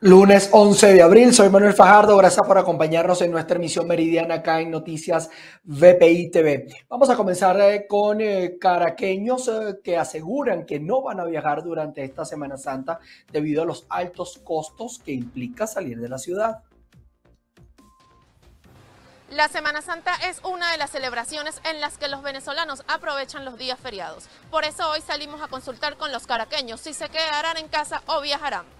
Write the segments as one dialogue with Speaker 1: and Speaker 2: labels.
Speaker 1: Lunes 11 de abril, soy Manuel Fajardo, gracias por acompañarnos en nuestra emisión meridiana acá en Noticias VPI TV. Vamos a comenzar eh, con eh, caraqueños eh, que aseguran que no van a viajar durante esta Semana Santa debido a los altos costos que implica salir de la ciudad.
Speaker 2: La Semana Santa es una de las celebraciones en las que los venezolanos aprovechan los días feriados. Por eso hoy salimos a consultar con los caraqueños si se quedarán en casa o viajarán.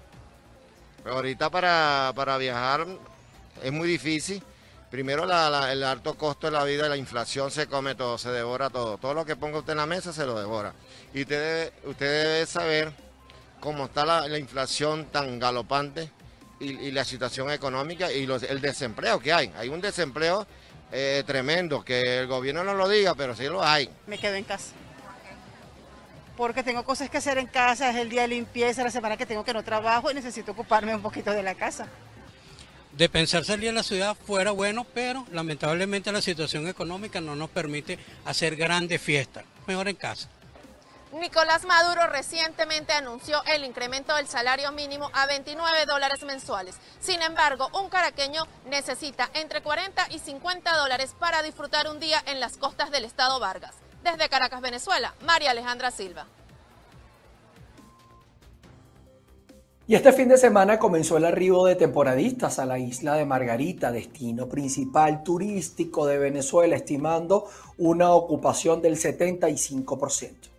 Speaker 3: Ahorita para, viajar es muy difícil. Primero el alto costo de la vida, la inflación se come todo, se devora todo. Todo lo que ponga usted en la mesa se lo devora. Y usted debe, usted debe saber cómo está la, inflación tan galopante y, la situación económica y el desempleo que hay. Hay un desempleo eh, tremendo, que el gobierno no lo diga, pero sí lo hay.
Speaker 4: Me quedo en casa porque tengo cosas que hacer en casa, es el día de limpieza, la semana que tengo que no trabajo y necesito ocuparme un poquito de la casa.
Speaker 5: De pensar salir a la ciudad fuera bueno, pero lamentablemente la situación económica no nos permite hacer grandes fiestas. Mejor en casa.
Speaker 2: Nicolás Maduro recientemente anunció el incremento del salario mínimo a 29 dólares mensuales. Sin embargo, un caraqueño necesita entre 40 y 50 dólares para disfrutar un día en las costas del estado Vargas. Desde Caracas, Venezuela, María Alejandra Silva.
Speaker 1: Y este fin de semana comenzó el arribo de temporadistas a la isla de Margarita, destino principal turístico de Venezuela, estimando una ocupación del 75%.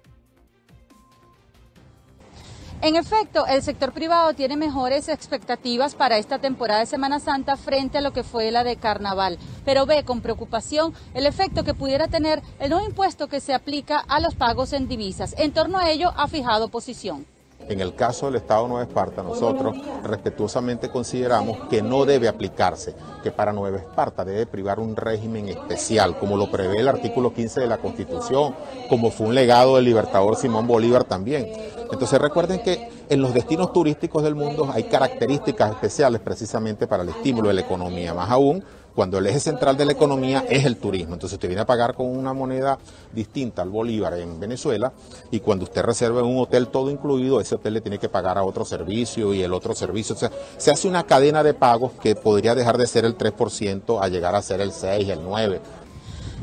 Speaker 6: En efecto, el sector privado tiene mejores expectativas para esta temporada de Semana Santa frente a lo que fue la de Carnaval, pero ve con preocupación el efecto que pudiera tener el nuevo impuesto que se aplica a los pagos en divisas. En torno a ello ha fijado posición.
Speaker 7: En el caso del Estado de Nueva Esparta, nosotros respetuosamente consideramos que no debe aplicarse, que para Nueva Esparta debe privar un régimen especial, como lo prevé el artículo 15 de la Constitución, como fue un legado del libertador Simón Bolívar también. Entonces recuerden que en los destinos turísticos del mundo hay características especiales precisamente para el estímulo de la economía, más aún cuando el eje central de la economía es el turismo. Entonces usted viene a pagar con una moneda distinta al bolívar en Venezuela y cuando usted reserva un hotel todo incluido, ese hotel le tiene que pagar a otro servicio y el otro servicio. O sea, se hace una cadena de pagos que podría dejar de ser el 3% a llegar a ser el 6, el 9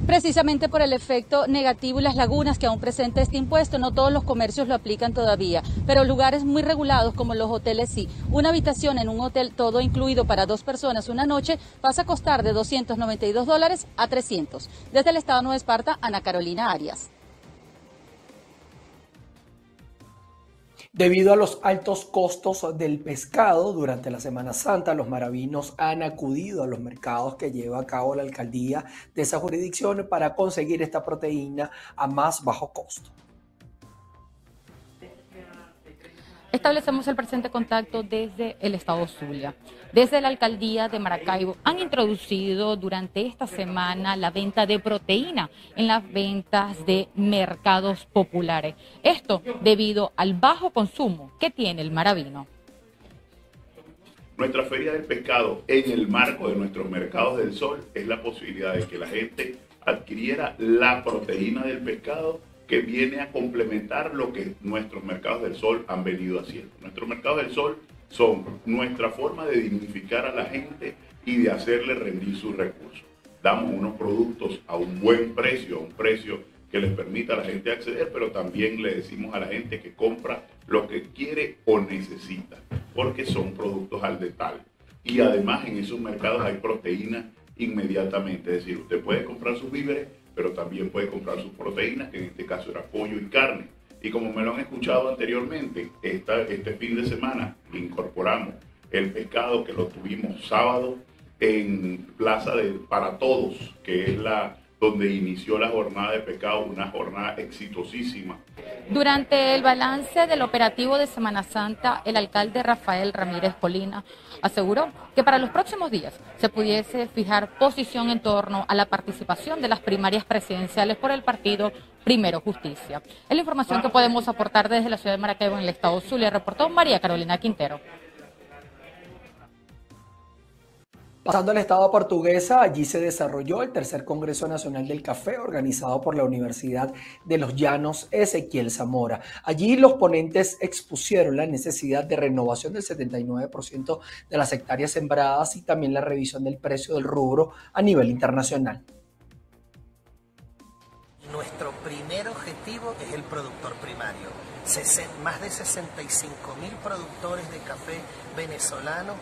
Speaker 6: precisamente por el efecto negativo y las lagunas que aún presenta este impuesto. No todos los comercios lo aplican todavía, pero lugares muy regulados como los hoteles sí. Una habitación en un hotel todo incluido para dos personas una noche pasa a costar de 292 dólares a 300. Desde el Estado de Nueva Esparta, Ana Carolina Arias.
Speaker 1: Debido a los altos costos del pescado durante la Semana Santa, los maravinos han acudido a los mercados que lleva a cabo la alcaldía de esa jurisdicción para conseguir esta proteína a más bajo costo.
Speaker 6: Establecemos el presente contacto desde el estado Zulia. Desde la alcaldía de Maracaibo han introducido durante esta semana la venta de proteína en las ventas de mercados populares. Esto debido al bajo consumo que tiene el maravino.
Speaker 8: Nuestra feria del pescado en el marco de nuestros mercados del sol es la posibilidad de que la gente adquiriera la proteína del pescado que viene a complementar lo que nuestros mercados del sol han venido haciendo. Nuestros mercados del sol son nuestra forma de dignificar a la gente y de hacerle rendir sus recursos. Damos unos productos a un buen precio, a un precio que les permita a la gente acceder, pero también le decimos a la gente que compra lo que quiere o necesita, porque son productos al detalle. Y además en esos mercados hay proteína inmediatamente, es decir, usted puede comprar sus víveres pero también puede comprar sus proteínas, que en este caso era pollo y carne. Y como me lo han escuchado anteriormente, esta, este fin de semana incorporamos el pescado que lo tuvimos sábado en Plaza de Para Todos, que es la donde inició la jornada de pescado, una jornada exitosísima.
Speaker 6: Durante el balance del operativo de Semana Santa, el alcalde Rafael Ramírez Colina aseguró que para los próximos días se pudiese fijar posición en torno a la participación de las primarias presidenciales por el partido Primero Justicia. Es la información que podemos aportar desde la ciudad de Maracaibo en el estado Zulia, reportó María Carolina Quintero.
Speaker 1: Pasando al estado portuguesa, allí se desarrolló el tercer Congreso Nacional del Café organizado por la Universidad de los Llanos Ezequiel Zamora. Allí los ponentes expusieron la necesidad de renovación del 79% de las hectáreas sembradas y también la revisión del precio del rubro a nivel internacional.
Speaker 9: Nuestro primer objetivo es el productor primario. Más de 65 mil productores de café venezolano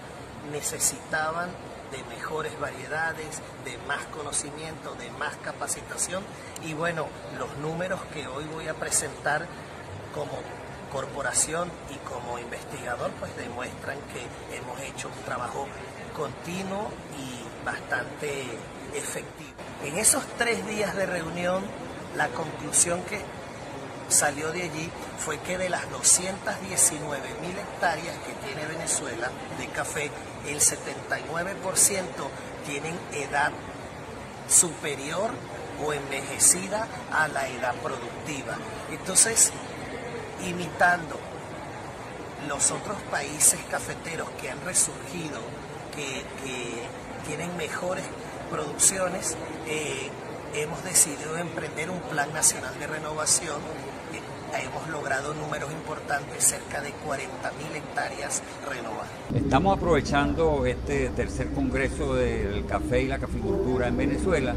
Speaker 9: necesitaban de mejores variedades, de más conocimiento, de más capacitación y bueno, los números que hoy voy a presentar como corporación y como investigador pues demuestran que hemos hecho un trabajo continuo y bastante efectivo. En esos tres días de reunión, la conclusión que salió de allí fue que de las 219 mil hectáreas que tiene Venezuela de café, el 79% tienen edad superior o envejecida a la edad productiva. Entonces, imitando los otros países cafeteros que han resurgido, que, tienen mejores producciones, eh, hemos decidido emprender un plan nacional de renovación hemos logrado números importantes, cerca de 40.000 hectáreas renovadas.
Speaker 10: Estamos aprovechando este tercer congreso del café y la caficultura en Venezuela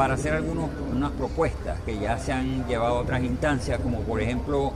Speaker 10: para hacer algunas unas propuestas que ya se han llevado a otras instancias, como por ejemplo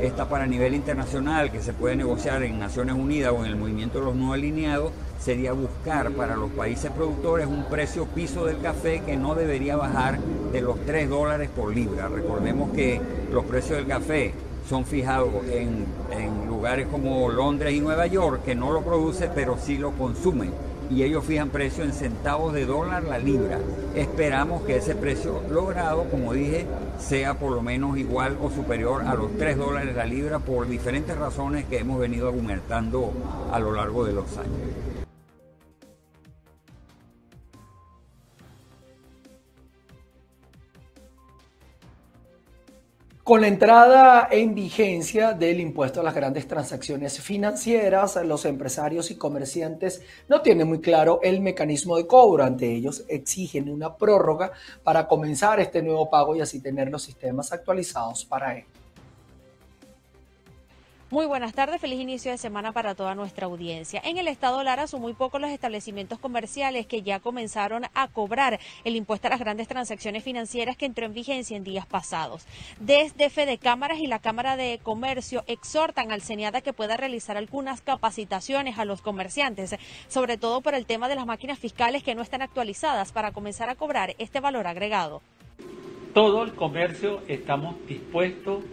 Speaker 10: esta para nivel internacional que se puede negociar en Naciones Unidas o en el movimiento de los no alineados, sería buscar para los países productores un precio piso del café que no debería bajar de los 3 dólares por libra. Recordemos que los precios del café son fijados en, en lugares como Londres y Nueva York, que no lo produce, pero sí lo consumen y ellos fijan precio en centavos de dólar la libra. Esperamos que ese precio logrado, como dije, sea por lo menos igual o superior a los 3 dólares la libra por diferentes razones que hemos venido argumentando a lo largo de los años.
Speaker 1: Con la entrada en vigencia del impuesto a las grandes transacciones financieras, los empresarios y comerciantes no tienen muy claro el mecanismo de cobro. Ante ellos exigen una prórroga para comenzar este nuevo pago y así tener los sistemas actualizados para él.
Speaker 11: Muy buenas tardes, feliz inicio de semana para toda nuestra audiencia. En el estado Lara son muy pocos los establecimientos comerciales que ya comenzaron a cobrar el impuesto a las grandes transacciones financieras que entró en vigencia en días pasados. Desde Fede Cámaras y la Cámara de Comercio exhortan al CENIATA que pueda realizar algunas capacitaciones a los comerciantes, sobre todo por el tema de las máquinas fiscales que no están actualizadas para comenzar a cobrar este valor agregado.
Speaker 12: Todo el comercio estamos dispuestos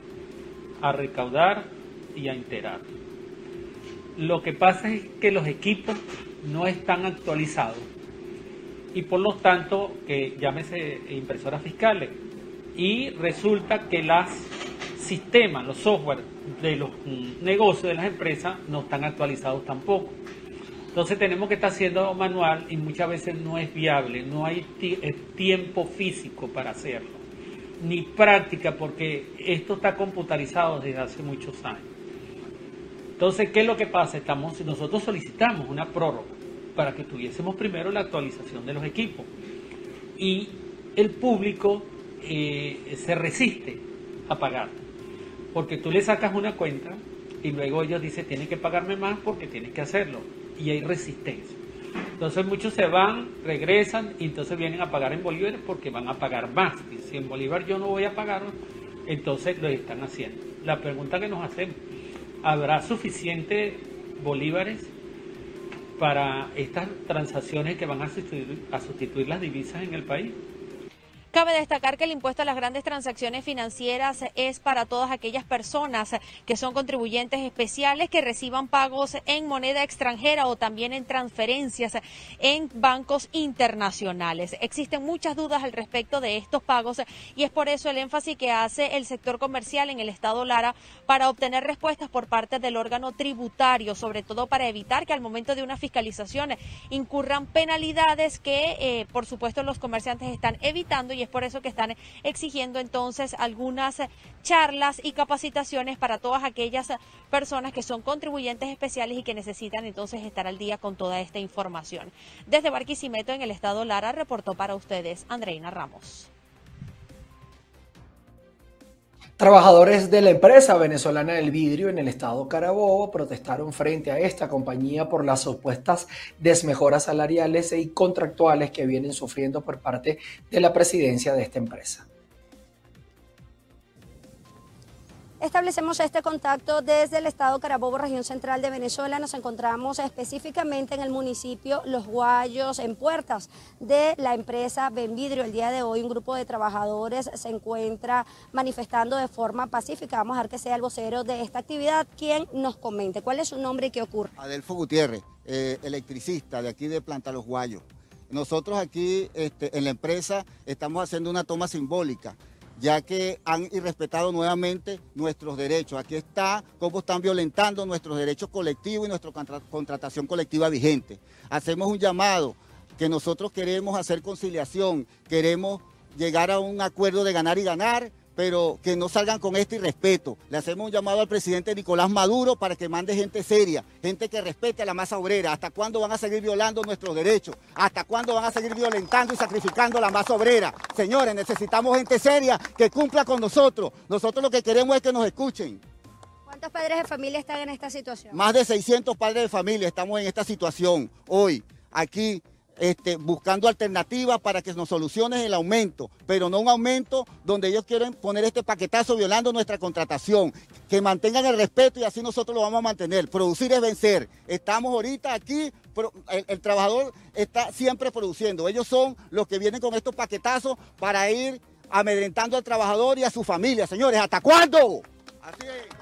Speaker 12: a recaudar y a enterar. Lo que pasa es que los equipos no están actualizados y por lo tanto, que llámese impresoras fiscales, y resulta que los sistemas, los software de los negocios de las empresas no están actualizados tampoco. Entonces tenemos que estar haciendo manual y muchas veces no es viable, no hay eh, tiempo físico para hacerlo, ni práctica porque esto está computarizado desde hace muchos años. Entonces, ¿qué es lo que pasa? Estamos, nosotros solicitamos una prórroga para que tuviésemos primero la actualización de los equipos. Y el público eh, se resiste a pagar. Porque tú le sacas una cuenta y luego ellos dicen, tienes que pagarme más porque tienes que hacerlo. Y hay resistencia. Entonces muchos se van, regresan y entonces vienen a pagar en bolívares porque van a pagar más. Si en bolívar yo no voy a pagar, entonces lo están haciendo. La pregunta que nos hacemos, ¿Habrá suficiente bolívares para estas transacciones que van a sustituir, a sustituir las divisas en el país?
Speaker 11: Cabe destacar que el impuesto a las grandes transacciones financieras es para todas aquellas personas que son contribuyentes especiales que reciban pagos en moneda extranjera o también en transferencias en bancos internacionales. Existen muchas dudas al respecto de estos pagos y es por eso el énfasis que hace el sector comercial en el estado Lara para obtener respuestas por parte del órgano tributario, sobre todo para evitar que al momento de una fiscalización incurran penalidades que, eh, por supuesto, los comerciantes están evitando y es por eso que están exigiendo entonces algunas charlas y capacitaciones para todas aquellas personas que son contribuyentes especiales y que necesitan entonces estar al día con toda esta información. Desde Barquisimeto en el estado Lara reportó para ustedes Andreina Ramos.
Speaker 1: Trabajadores de la empresa venezolana del vidrio en el estado Carabobo protestaron frente a esta compañía por las supuestas desmejoras salariales y contractuales que vienen sufriendo por parte de la presidencia de esta empresa.
Speaker 13: Establecemos este contacto desde el estado Carabobo, región central de Venezuela. Nos encontramos específicamente en el municipio Los Guayos, en puertas de la empresa Benvidrio. El día de hoy un grupo de trabajadores se encuentra manifestando de forma pacífica. Vamos a ver que sea el vocero de esta actividad quien nos comente cuál es su nombre y qué ocurre.
Speaker 14: Adelfo Gutiérrez, eh, electricista de aquí de Planta Los Guayos. Nosotros aquí este, en la empresa estamos haciendo una toma simbólica ya que han irrespetado nuevamente nuestros derechos. Aquí está cómo están violentando nuestros derechos colectivos y nuestra contratación colectiva vigente. Hacemos un llamado que nosotros queremos hacer conciliación, queremos llegar a un acuerdo de ganar y ganar, pero que no salgan con este irrespeto. Le hacemos un llamado al presidente Nicolás Maduro para que mande gente seria, gente que respete a la masa obrera. ¿Hasta cuándo van a seguir violando nuestros derechos? ¿Hasta cuándo van a seguir violentando y sacrificando a la masa obrera? Señores, necesitamos gente seria que cumpla con nosotros. Nosotros lo que queremos es que nos escuchen.
Speaker 13: ¿Cuántos padres de familia están en esta situación?
Speaker 14: Más de 600 padres de familia estamos en esta situación hoy, aquí este, buscando alternativas para que nos solucionen el aumento, pero no un aumento donde ellos quieren poner este paquetazo violando nuestra contratación, que mantengan el respeto y así nosotros lo vamos a mantener. Producir es vencer. Estamos ahorita aquí, el, el trabajador está siempre produciendo. Ellos son los que vienen con estos paquetazos para ir amedrentando al trabajador y a su familia. Señores, ¿hasta cuándo? Así es.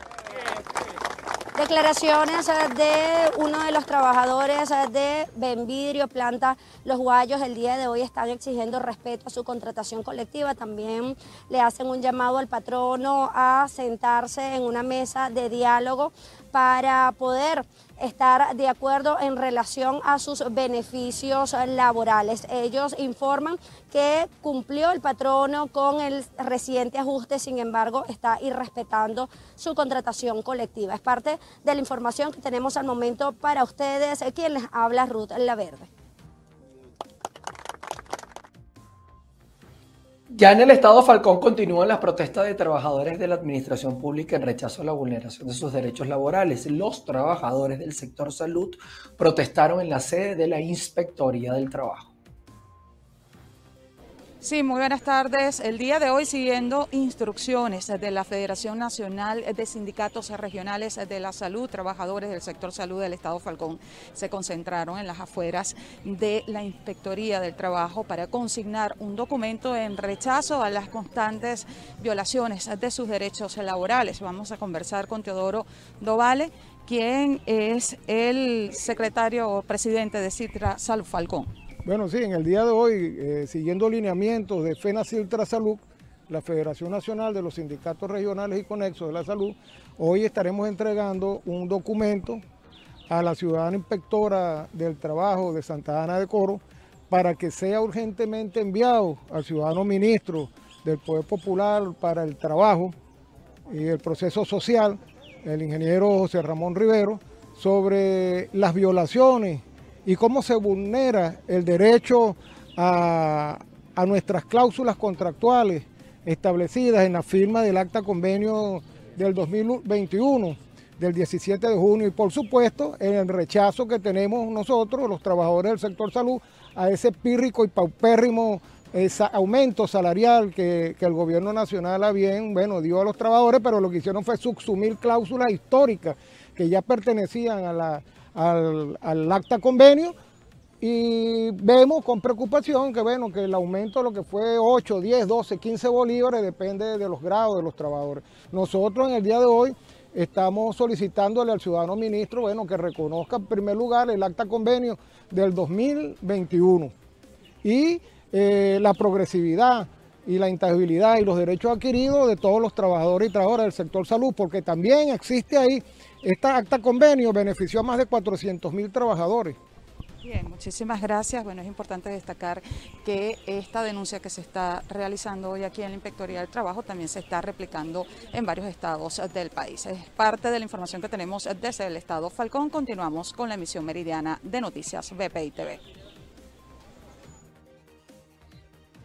Speaker 13: Declaraciones eh, de uno de los trabajadores eh, de Benvidrio Planta Los Guayos el día de hoy están exigiendo respeto a su contratación colectiva. También le hacen un llamado al patrono a sentarse en una mesa de diálogo para poder estar de acuerdo en relación a sus beneficios laborales. Ellos informan que cumplió el patrono con el reciente ajuste, sin embargo, está irrespetando su contratación colectiva. Es parte de la información que tenemos al momento para ustedes. Quien les habla, Ruth La
Speaker 1: Ya en el estado Falcón continúan las protestas de trabajadores de la administración pública en rechazo a la vulneración de sus derechos laborales. Los trabajadores del sector salud protestaron en la sede de la Inspectoría del Trabajo.
Speaker 15: Sí, muy buenas tardes. El día de hoy, siguiendo instrucciones de la Federación Nacional de Sindicatos Regionales de la Salud, trabajadores del sector salud del Estado Falcón se concentraron en las afueras de la Inspectoría del Trabajo para consignar un documento en rechazo a las constantes violaciones de sus derechos laborales. Vamos a conversar con Teodoro Dovale, quien es el secretario o presidente de Citra Salud Falcón.
Speaker 16: Bueno, sí, en el día de hoy, eh, siguiendo lineamientos de FENACIL Salud, la Federación Nacional de los Sindicatos Regionales y Conexos de la Salud, hoy estaremos entregando un documento a la ciudadana inspectora del trabajo de Santa Ana de Coro para que sea urgentemente enviado al ciudadano ministro del Poder Popular para el Trabajo y el Proceso Social, el ingeniero José Ramón Rivero, sobre las violaciones y cómo se vulnera el derecho a, nuestras cláusulas contractuales establecidas en la firma del acta convenio del 2021, del 17 de junio, y por supuesto en el rechazo que tenemos nosotros, los trabajadores del sector salud, a ese pírrico y paupérrimo aumento salarial que, el gobierno nacional a bien, bueno, dio a los trabajadores, pero lo que hicieron fue subsumir cláusulas históricas que ya pertenecían a la, al, acta convenio y vemos con preocupación que bueno que el aumento lo que fue 8, 10, 12, 15 bolívares depende de los grados de los trabajadores. Nosotros en el día de hoy estamos solicitándole al ciudadano ministro bueno que reconozca en primer lugar el acta convenio del 2021 y eh, la progresividad y la intangibilidad y los derechos adquiridos de todos los trabajadores y trabajadoras del sector salud, porque también existe ahí esta acta convenio benefició a más de 400 mil trabajadores.
Speaker 15: Bien, muchísimas gracias. Bueno, es importante destacar que esta denuncia que se está realizando hoy aquí en la Inspectoría del Trabajo también se está replicando en varios estados del país. Es parte de la información que tenemos desde el estado Falcón. Continuamos con la emisión meridiana de Noticias BPI TV.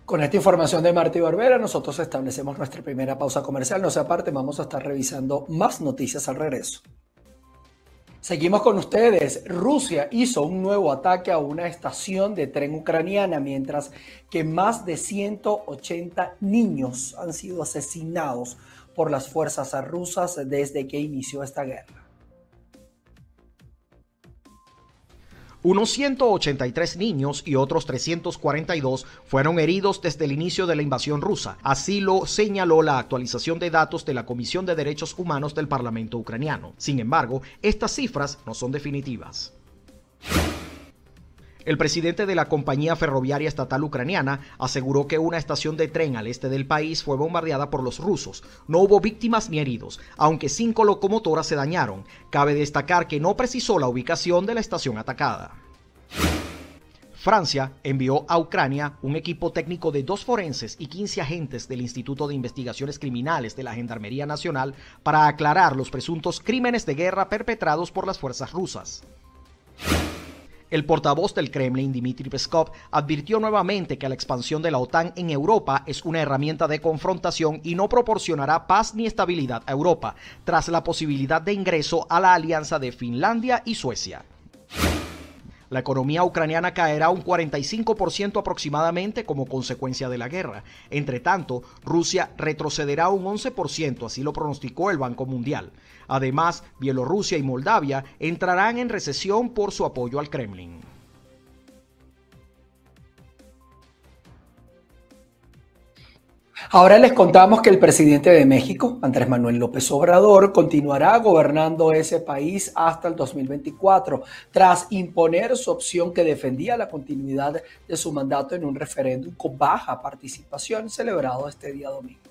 Speaker 1: Con esta información de Martí Barbera, nosotros establecemos nuestra primera pausa comercial. No sea aparte, vamos a estar revisando más noticias al regreso. Seguimos con ustedes. Rusia hizo un nuevo ataque a una estación de tren ucraniana, mientras que más de 180 niños han sido asesinados por las fuerzas rusas desde que inició esta guerra.
Speaker 17: Unos 183 niños y otros 342 fueron heridos desde el inicio de la invasión rusa. Así lo señaló la actualización de datos de la Comisión de Derechos Humanos del Parlamento ucraniano. Sin embargo, estas cifras no son definitivas. El presidente de la compañía ferroviaria estatal ucraniana aseguró que una estación de tren al este del país fue bombardeada por los rusos. No hubo víctimas ni heridos, aunque cinco locomotoras se dañaron. Cabe destacar que no precisó la ubicación de la estación atacada. Francia envió a Ucrania un equipo técnico de dos forenses y 15 agentes del Instituto de Investigaciones Criminales de la Gendarmería Nacional para aclarar los presuntos crímenes de guerra perpetrados por las fuerzas rusas. El portavoz del Kremlin, Dmitry Peskov, advirtió nuevamente que la expansión de la OTAN en Europa es una herramienta de confrontación y no proporcionará paz ni estabilidad a Europa, tras la posibilidad de ingreso a la alianza de Finlandia y Suecia. La economía ucraniana caerá un 45% aproximadamente como consecuencia de la guerra. Entre tanto, Rusia retrocederá un 11%, así lo pronosticó el Banco Mundial. Además, Bielorrusia y Moldavia entrarán en recesión por su apoyo al Kremlin.
Speaker 1: Ahora les contamos que el presidente de México, Andrés Manuel López Obrador, continuará gobernando ese país hasta el 2024, tras imponer su opción que defendía la continuidad de su mandato en un referéndum con baja participación celebrado este día domingo.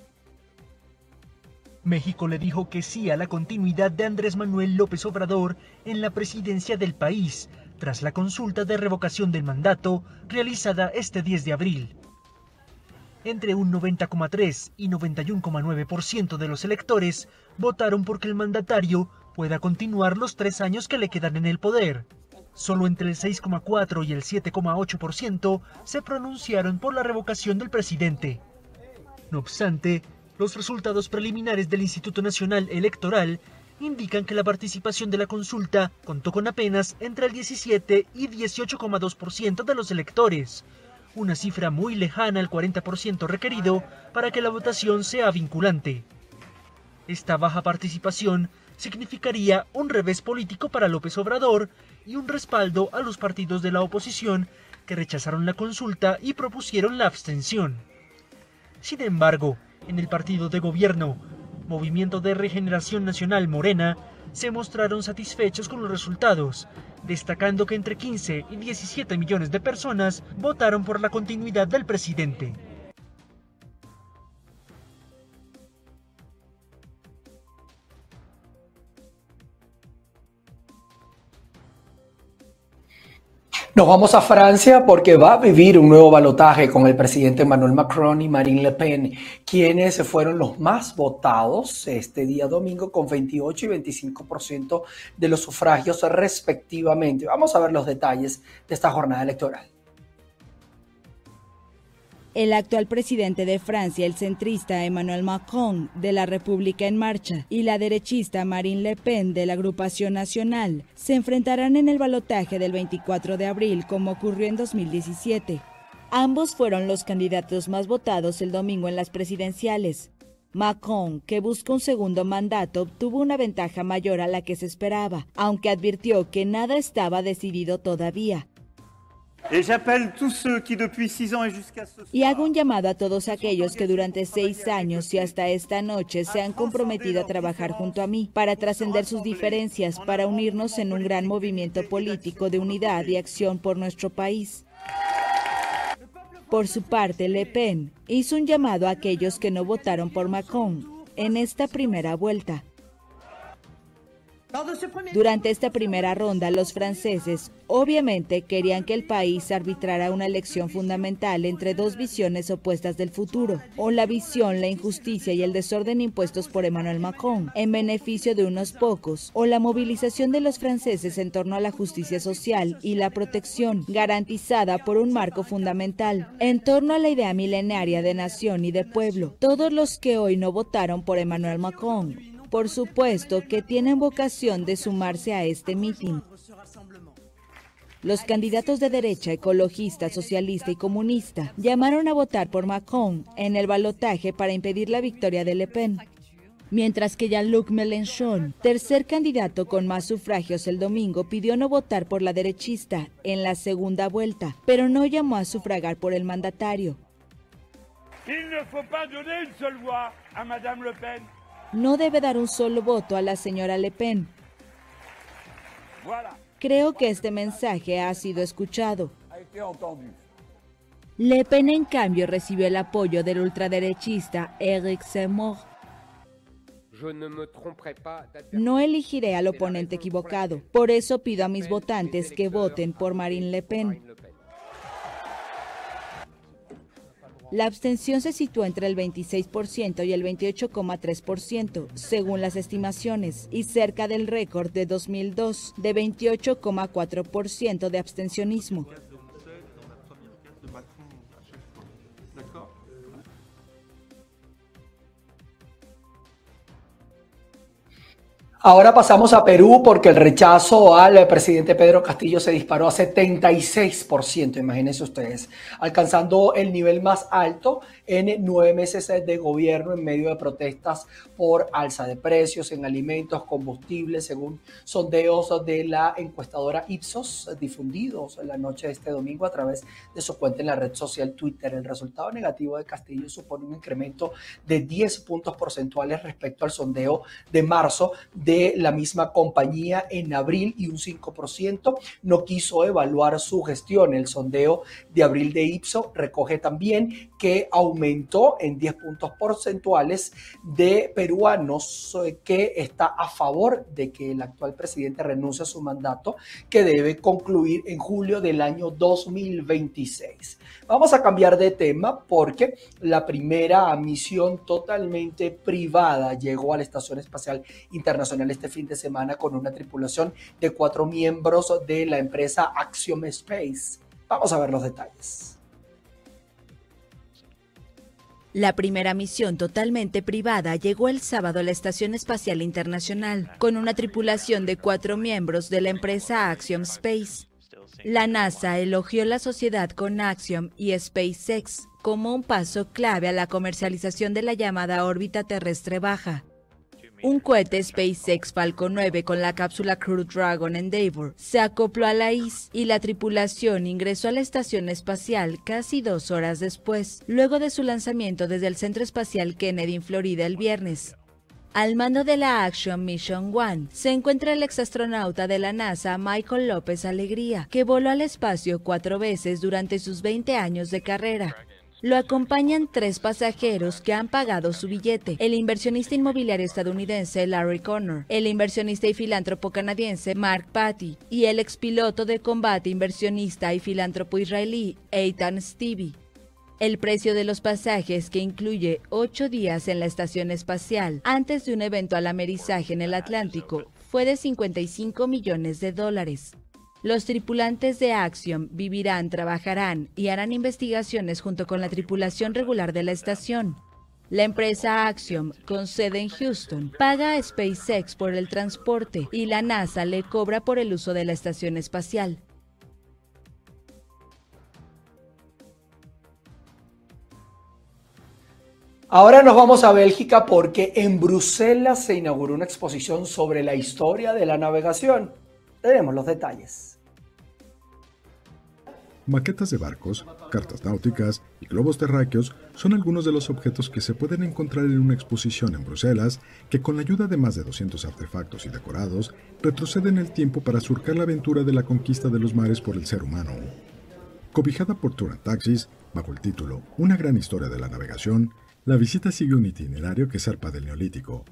Speaker 18: México le dijo que sí a la continuidad de Andrés Manuel López Obrador en la presidencia del país, tras la consulta de revocación del mandato realizada este 10 de abril entre un 90,3 y 91,9% de los electores votaron porque el mandatario pueda continuar los tres años que le quedan en el poder. Solo entre el 6,4 y el 7,8% se pronunciaron por la revocación del presidente. No obstante, los resultados preliminares del Instituto Nacional Electoral indican que la participación de la consulta contó con apenas entre el 17 y 18,2% de los electores, una cifra muy lejana al 40% requerido para que la votación sea vinculante. Esta baja participación significaría un revés político para López Obrador y un respaldo a los partidos de la oposición que rechazaron la consulta y propusieron la abstención. Sin embargo, en el partido de gobierno, Movimiento de Regeneración Nacional Morena, se mostraron satisfechos con los resultados, destacando que entre 15 y 17 millones de personas votaron por la continuidad del presidente.
Speaker 1: Nos vamos a Francia porque va a vivir un nuevo balotaje con el presidente Emmanuel Macron y Marine Le Pen, quienes fueron los más votados este día domingo con 28 y 25% de los sufragios respectivamente. Vamos a ver los detalles de esta jornada electoral.
Speaker 19: El actual presidente de Francia, el centrista Emmanuel Macron, de la República en Marcha, y la derechista Marine Le Pen, de la Agrupación Nacional, se enfrentarán en el balotaje del 24 de abril, como ocurrió en 2017. Ambos fueron los candidatos más votados el domingo en las presidenciales. Macron, que busca un segundo mandato, obtuvo una ventaja mayor a la que se esperaba, aunque advirtió que nada estaba decidido todavía. Y hago un llamado a todos aquellos que durante seis años y hasta esta noche se han comprometido a trabajar junto a mí para trascender sus diferencias, para unirnos en un gran movimiento político de unidad y acción por nuestro país. Por su parte, Le Pen hizo un llamado a aquellos que no votaron por Macron en esta primera vuelta. Durante esta primera ronda, los franceses obviamente querían que el país arbitrara una elección fundamental entre dos visiones opuestas del futuro, o la visión, la injusticia y el desorden impuestos por Emmanuel Macron en beneficio de unos pocos, o la movilización de los franceses en torno a la justicia social y la protección garantizada por un marco fundamental, en torno a la idea milenaria de nación y de pueblo. Todos los que hoy no votaron por Emmanuel Macron por supuesto que tienen vocación de sumarse a este mitin. Los candidatos de derecha, ecologista, socialista y comunista llamaron a votar por Macron en el balotaje para impedir la victoria de Le Pen. Mientras que Jean-Luc Mélenchon, tercer candidato con más sufragios el domingo, pidió no votar por la derechista en la segunda vuelta, pero no llamó a sufragar por el mandatario.
Speaker 20: Madame Le Pen
Speaker 19: no debe dar un solo voto a la señora Le Pen. Creo que este mensaje ha sido escuchado. Le Pen, en cambio, recibió el apoyo del ultraderechista Eric Zemmour. No elegiré al oponente equivocado, por eso pido a mis votantes que voten por Marine Le Pen. La abstención se situó entre el 26% y el 28,3%, según las estimaciones, y cerca del récord de 2002 de 28,4% de abstencionismo.
Speaker 1: Ahora pasamos a Perú porque el rechazo al presidente Pedro Castillo se disparó a 76%, imagínense ustedes, alcanzando el nivel más alto en nueve meses de gobierno en medio de protestas por alza de precios en alimentos, combustibles, según sondeos de la encuestadora Ipsos difundidos en la noche de este domingo a través de su cuenta en la red social Twitter. El resultado negativo de Castillo supone un incremento de 10 puntos porcentuales respecto al sondeo de marzo de la misma compañía en abril y un 5% no quiso evaluar su gestión. El sondeo de abril de Ipsos recoge también que aumentó en 10 puntos porcentuales de peruanos eh, que está a favor de que el actual presidente renuncie a su mandato que debe concluir en julio del año 2026. Vamos a cambiar de tema porque la primera misión totalmente privada llegó a la Estación Espacial Internacional este fin de semana con una tripulación de cuatro miembros de la empresa Axiom Space. Vamos a ver los detalles.
Speaker 19: La primera misión totalmente privada llegó el sábado a la Estación Espacial Internacional con una tripulación de cuatro miembros de la empresa Axiom Space. La NASA elogió la sociedad con Axiom y SpaceX como un paso clave a la comercialización de la llamada órbita terrestre baja. Un cohete SpaceX Falcon 9 con la cápsula Crew Dragon Endeavour se acopló a la IS y la tripulación ingresó a la estación espacial casi dos horas después, luego de su lanzamiento desde el Centro Espacial Kennedy en Florida el viernes. Al mando de la Action Mission One se encuentra el exastronauta de la NASA Michael López Alegría, que voló al espacio cuatro veces durante sus 20 años de carrera. Lo acompañan tres pasajeros que han pagado su billete. El inversionista inmobiliario estadounidense Larry Connor, el inversionista y filántropo canadiense Mark Patty y el expiloto de combate inversionista y filántropo israelí Eitan Stevie. El precio de los pasajes, que incluye ocho días en la estación espacial antes de un evento al amerizaje en el Atlántico, fue de 55 millones de dólares. Los tripulantes de Axiom vivirán, trabajarán y harán investigaciones junto con la tripulación regular de la estación. La empresa Axiom, con sede en Houston, paga a SpaceX por el transporte y la NASA le cobra por el uso de la estación espacial.
Speaker 1: Ahora nos vamos a Bélgica porque en Bruselas se inauguró una exposición sobre la historia de la navegación. Tenemos los detalles.
Speaker 21: Maquetas de barcos, cartas náuticas y globos terráqueos son algunos de los objetos que se pueden encontrar en una exposición en Bruselas que con la ayuda de más de 200 artefactos y decorados retroceden el tiempo para surcar la aventura de la conquista de los mares por el ser humano. Cobijada por Tour Taxis, bajo el título Una gran historia de la navegación, la visita sigue un itinerario que zarpa del Neolítico,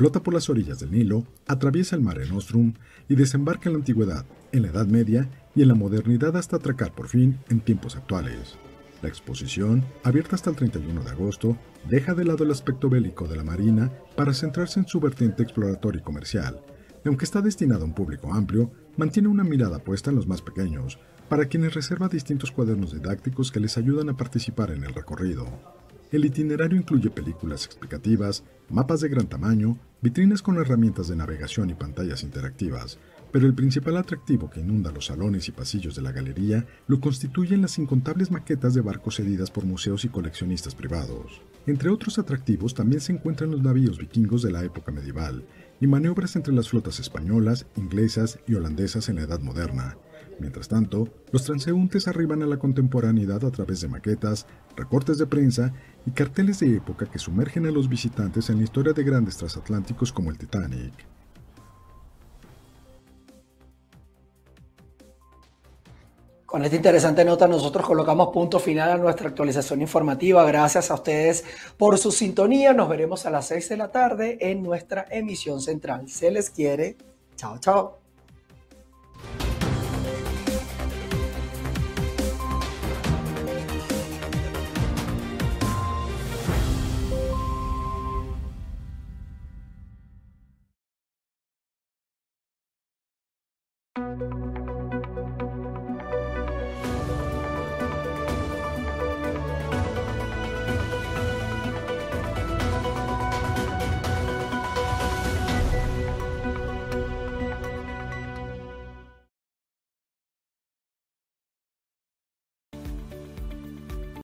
Speaker 21: flota por las orillas del Nilo, atraviesa el Mare Nostrum y desembarca en la antigüedad, en la Edad Media y en la modernidad hasta atracar por fin en tiempos actuales. La exposición, abierta hasta el 31 de agosto, deja de lado el aspecto bélico de la Marina para centrarse en su vertiente exploratoria y comercial, y aunque está destinado a un público amplio, mantiene una mirada puesta en los más pequeños, para quienes reserva distintos cuadernos didácticos que les ayudan a participar en el recorrido. El itinerario incluye películas explicativas, mapas de gran tamaño, vitrinas con herramientas de navegación y pantallas interactivas, pero el principal atractivo que inunda los salones y pasillos de la galería lo constituyen las incontables maquetas de barcos cedidas por museos y coleccionistas privados. Entre otros atractivos también se encuentran los navíos vikingos de la época medieval y maniobras entre las flotas españolas, inglesas y holandesas en la Edad Moderna, Mientras tanto, los transeúntes arriban a la contemporaneidad a través de maquetas, recortes de prensa y carteles de época que sumergen a los visitantes en la historia de grandes transatlánticos como el Titanic.
Speaker 1: Con esta interesante nota nosotros colocamos punto final a nuestra actualización informativa. Gracias a ustedes por su sintonía. Nos veremos a las 6 de la tarde en nuestra emisión central. Se les quiere. Chao, chao.